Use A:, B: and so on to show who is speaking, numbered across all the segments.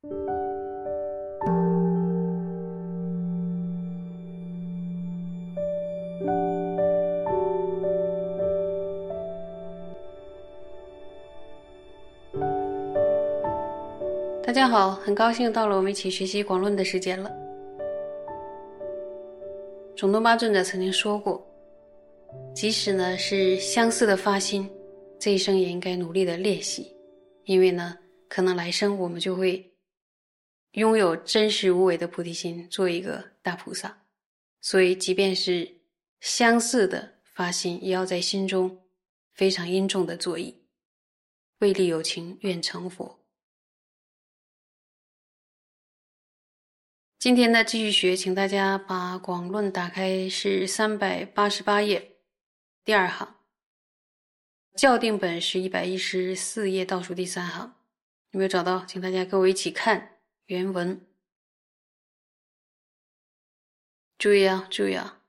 A: 大家好，很高兴到了我们一起学习广论的时间了。总督巴尊者曾经说过，即使呢是相似的发心，这一生也应该努力的练习，因为呢，可能来生我们就会拥有真实无为的菩提心，做一个大菩萨。所以，即便是相似的发心，也要在心中非常殷重的作意，为利有情，愿成佛。今天呢，继续学，请大家把《广论》打开，是三百八十八页，第二行。校订本是一百一十四页倒数第三行，有没有找到？请大家跟我一起看原文。注意啊，注意啊！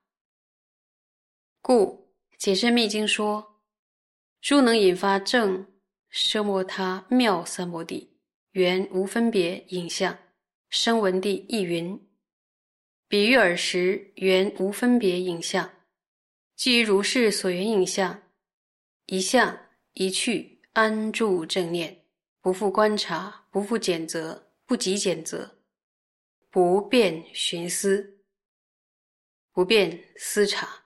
A: 故解释密经说，诸能引发正奢摩他妙三摩地，原无分别影像。声闻地亦云：比喻尔时，原无分别影像；基于如是所缘影像，一向一去，安住正念，不复观察，不复检责，不及检责，不便寻思，不便思察，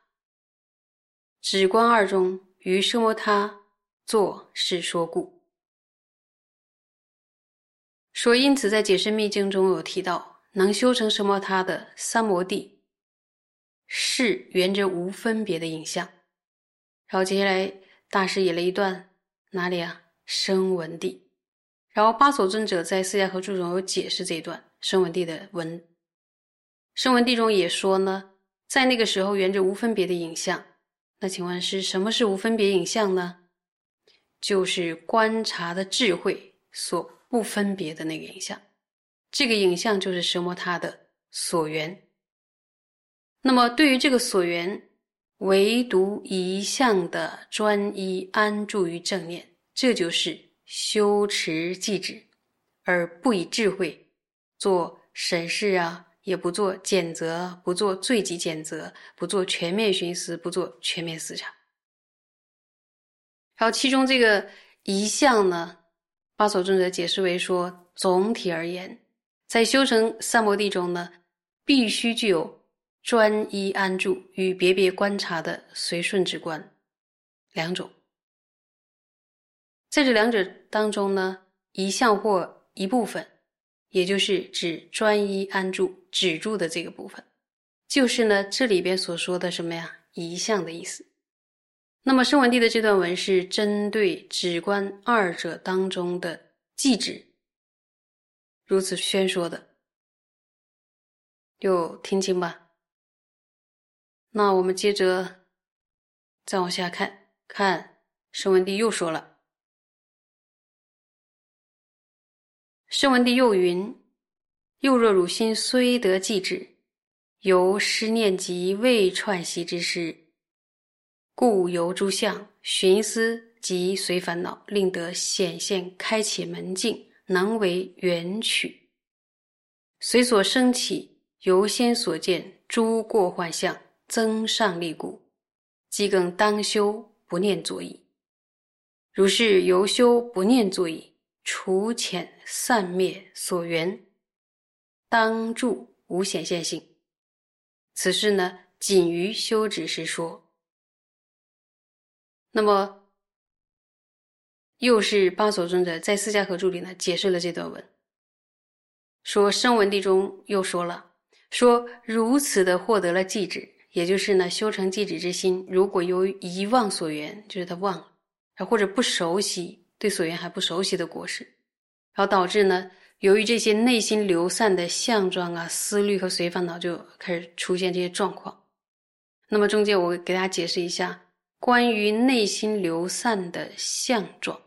A: 止观二中，于奢摩他作是说故。说，因此在解释密经中有提到，能修成什么他的三摩地，是缘着无分别的影像。然后接下来大师引了一段哪里啊？声闻地。然后八所尊者在四迦和注中有解释这一段声闻地的文。声闻地中也说呢，在那个时候缘着无分别的影像。那请问是什么是无分别影像呢？就是观察的智慧所。不分别的那个影像，这个影像就是什么？它的所缘。那么对于这个所缘，唯独一向的专一安住于正念，这就是修持寂止，而不以智慧做审视啊，也不做检责，不做罪己检责，不做全面寻思，不做全面思察。然后其中这个一项呢？八所尊者解释为说：总体而言，在修成三摩地中呢，必须具有专一安住与别别观察的随顺之观两种。在这两者当中呢，一项或一部分，也就是指专一安住止住的这个部分，就是呢这里边所说的什么呀？一项的意思。那么圣文帝的这段文是针对止观二者当中的寂止，如此宣说的，有听清吧？那我们接着再往下看，看圣文帝又说了，声闻地又云：又若汝心虽得寂止，由失念及未串习之师。故由诸相寻思及随烦恼，令得显现开启门径，能为缘取。随所生起，由先所见诸过幻相，增上力故，即更当修不念作意。如是由修不念作意，除遣散灭所缘，当住无显现性。此事呢，仅于修止时说。那么，又是八所尊者在《四迦合注》里呢解释了这段文，说声闻地中又说了，说如此的获得了寂止，也就是呢修成寂止之心，如果由于遗忘所缘，就是他忘了，或者不熟悉对所缘还不熟悉的果实，然后导致呢，由于这些内心流散的相状啊、思虑和随烦恼就开始出现这些状况。那么中间我给大家解释一下。关于内心流散的相状，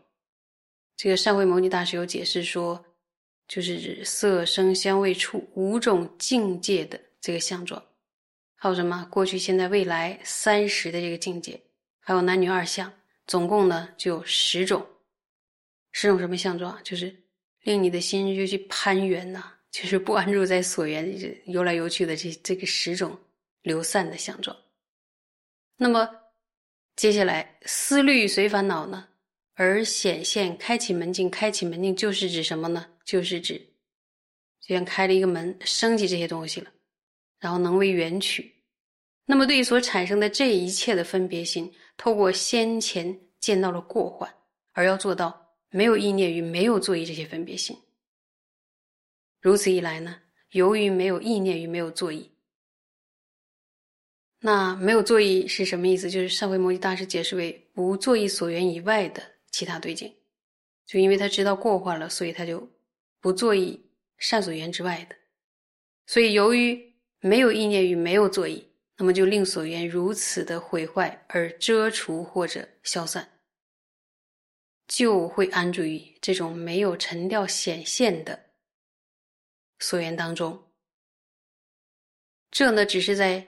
A: 这个善慧牟尼大师有解释说，就是指色声香味触五种境界的这个相状，还有什么过去、现在、未来三十的这个境界，还有男女二相，总共呢就有十种。十种什么相状？就是令你的心就去攀缘呐，就是不安住在所缘游来游去的这这个十种流散的相状。那么接下来思虑随烦恼呢，而显现开启门径，开启门径就是指什么呢？就是指就像开了一个门，升起这些东西了，然后能为缘取。那么对所产生的这一切的分别心，透过先前见到了过患，而要做到没有意念与没有作意这些分别心。如此一来呢，由于没有意念与没有作意，那没有作意是什么意思？就是上回摩尼大师解释为不作意所缘以外的其他对境，就因为他知道过患了，所以他就。不作意善所缘之外的，所以由于没有意念与没有作意，那么就令所缘如此的毁坏而遮除或者消散，就会安住于这种没有沉掉显现的所缘当中。这呢，只是在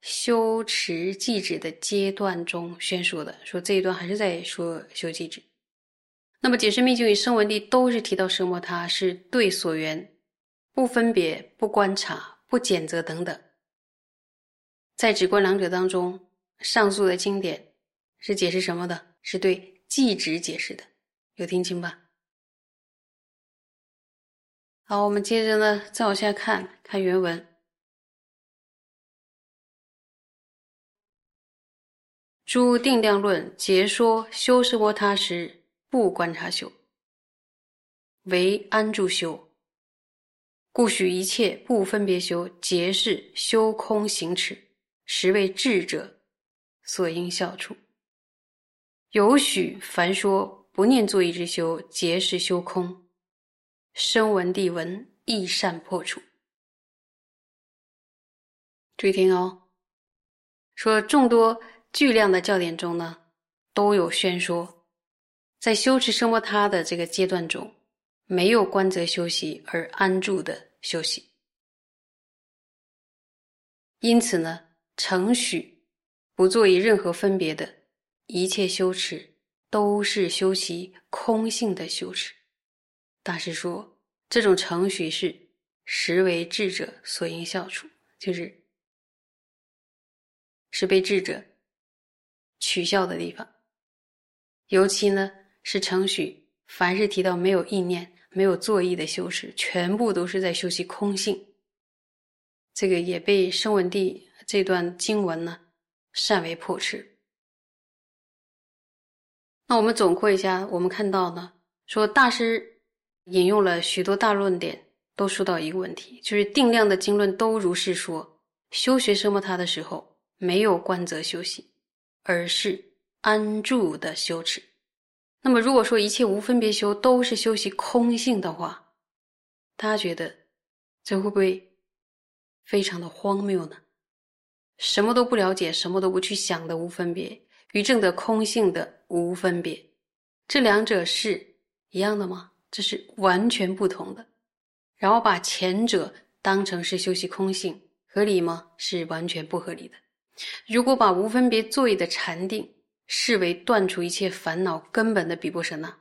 A: 修持寂止的阶段中宣说的，说这一段还是在说修寂止。那么解释密经与声闻地都是提到奢摩他是对所缘不分别、不观察、不检责等等。在止观两者当中，上述的经典是解释什么的？是对寂止解释的，有听清吧？好，我们接着呢，再往下看看原文。诸定量论皆说修是摩他时。不观察修，为安住修，故许一切不分别修，皆是修空行持，实为智者所应效处。有许凡说不念作意之修，皆是修空。声闻地闻亦善破除。注意听哦，说众多巨量的教典中呢，都有宣说。在修持生摩他的这个阶段中，没有观则休息而安住的休息，因此呢，承许不做以任何分别的一切修持，都是修习空性的修持。大师说，这种承许是实为智者所应效处，就是是被智者取笑的地方，尤其呢。是程序，凡是提到没有意念、没有作意的修持，全部都是在修习空性。这个也被声闻地这段经文呢，善为破斥。那我们总括一下，我们看到呢，说大师引用了许多大论点，都说到一个问题，就是定量的经论都如是说，修学奢摩他的时候，没有观则修习，而是安住的修持。那么，如果说一切无分别修都是修习空性的话，大家觉得这会不会非常的荒谬呢？什么都不了解，什么都不去想的无分别，与正的空性的无分别，这两者是一样的吗？这是完全不同的。然后把前者当成是修习空性，合理吗？是完全不合理的。如果把无分别作业的禅定，视为断除一切烦恼根本的比波舍那，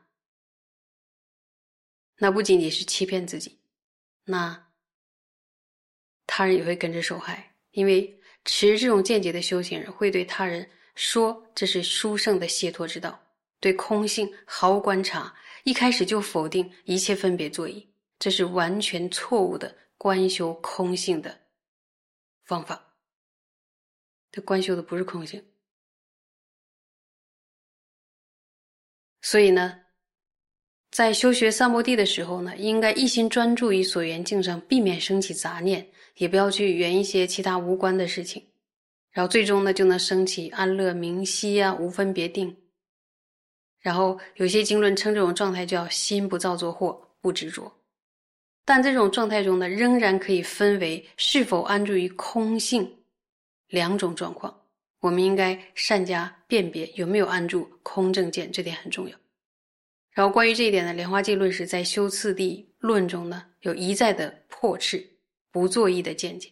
A: 那不仅仅是欺骗自己，那他人也会跟着受害。因为持这种见解的修行人，会对他人说这是殊胜的解脱之道，对空性毫无观察，一开始就否定一切分别作意，这是完全错误的观修空性的方法。他观修的不是空性。所以呢，在修学三摩地的时候呢，应该一心专注于所缘境上，避免升起杂念，也不要去缘一些其他无关的事情，然后最终呢，就能升起安乐明晰啊，无分别定。然后有些经论称这种状态叫心不造作惑，不执着。但这种状态中呢，仍然可以分为是否安住于空性两种状况。我们应该善加辨别有没有安住空正见，这点很重要。然后关于这一点呢，《莲花记论是》在修次第论中呢，有一再的破斥不作意的见解。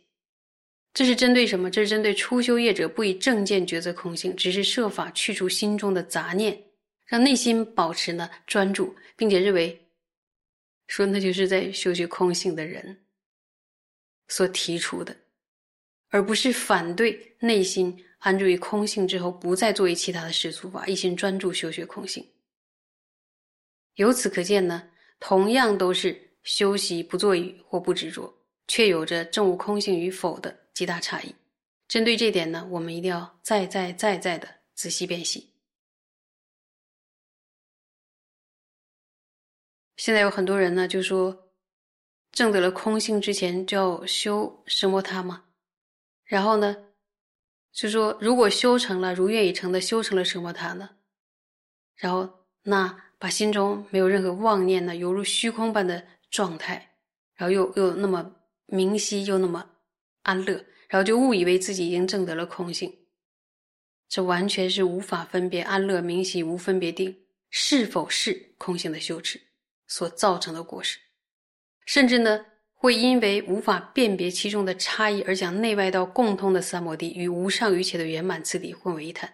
A: 这是针对什么？这是针对初修业者不以正见抉择空性，只是设法去除心中的杂念，让内心保持呢专注，并且认为说那就是在修学空性的人所提出的，而不是反对内心安住于空性之后，不再作为其他的世俗法，一心专注修学空性。由此可见呢，同样都是修习不作语或不执着，却有着正悟空性与否的极大差异。针对这点呢，我们一定要再再再再的仔细辨析。现在有很多人呢，就说证得了空性之前就要修什么他吗？然后呢，就说如果修成了如愿以偿的修成了什么他呢？然后那把心中没有任何妄念呢，犹如虚空般的状态，然后又又那么明晰又那么安乐，然后就误以为自己已经证得了空性，这完全是无法分别安乐明晰无分别定是否是空性的羞耻。所造成的果实，甚至呢，会因为无法辨别其中的差异而将内外道共通的三摩地与无上瑜伽的圆满次第混为一谈。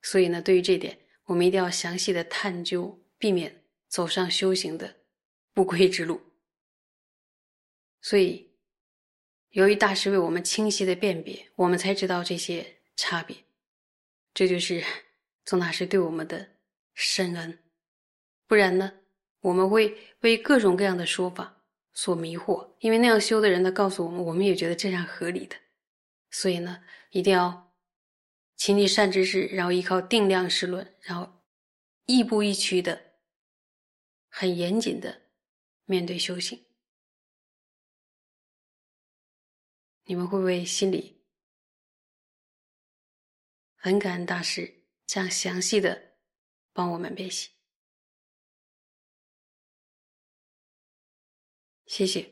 A: 所以呢，对于这点，我们一定要详细的探究，避免走上修行的不归之路。所以，由于大师为我们清晰的辨别，我们才知道这些差别。这就是 宗大师对我们的深恩。不然呢？我们会被各种各样的说法所迷惑，因为那样修的人呢，告诉我们，我们也觉得这样合理的，所以呢，一定要勤记善知识，然后依靠定量实论，然后亦步亦趋的、很严谨的面对修行。你们会不会心里很感恩大师这样详细的帮我们练习？谢谢。